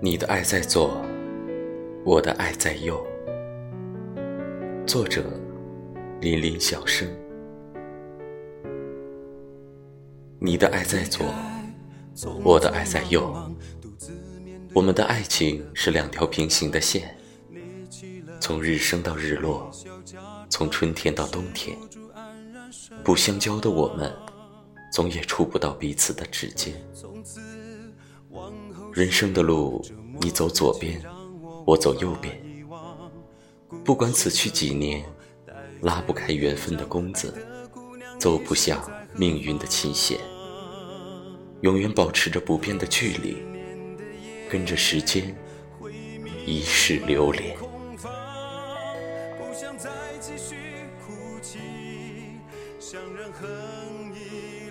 你的爱在左，我的爱在右。作者：林林小生。你的爱在左，我的爱在右。我们的爱情是两条平行的线，从日升到日落，从春天到冬天。不相交的我们，总也触不到彼此的指尖。人生的路，你走左边，我走右边。不管此去几年，拉不开缘分的弓子，走不下命运的琴弦。永远保持着不变的距离，跟着时间一世流连。想让恨意。